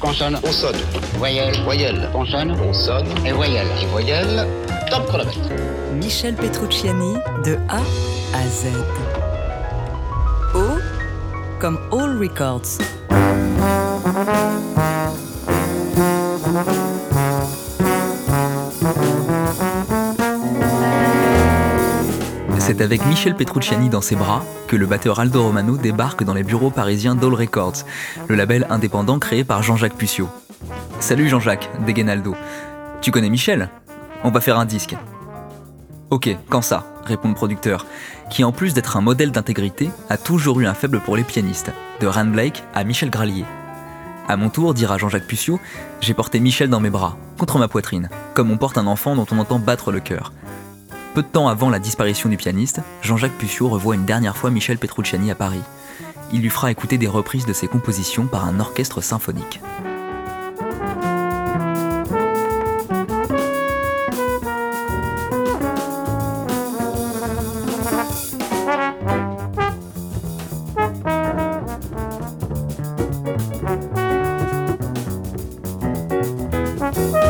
Consonne. On sonne. Voyelle. Voyelle. Consonne. On sonne. Et voyelle. Et voyelle. Top chronomètre. Michel Petrucciani de A à Z. O comme All Records. C'est avec Michel Petrucciani dans ses bras que le batteur Aldo Romano débarque dans les bureaux parisiens d'All Records, le label indépendant créé par Jean-Jacques Puccio. Salut Jean-Jacques, dégaine Aldo. Tu connais Michel? On va faire un disque. Ok, quand ça? répond le producteur, qui en plus d'être un modèle d'intégrité, a toujours eu un faible pour les pianistes, de Ran Blake à Michel Gralier. À mon tour, dira Jean-Jacques Puccio, j'ai porté Michel dans mes bras, contre ma poitrine, comme on porte un enfant dont on entend battre le cœur. Peu de temps avant la disparition du pianiste, Jean-Jacques Puccio revoit une dernière fois Michel Petrucciani à Paris. Il lui fera écouter des reprises de ses compositions par un orchestre symphonique. «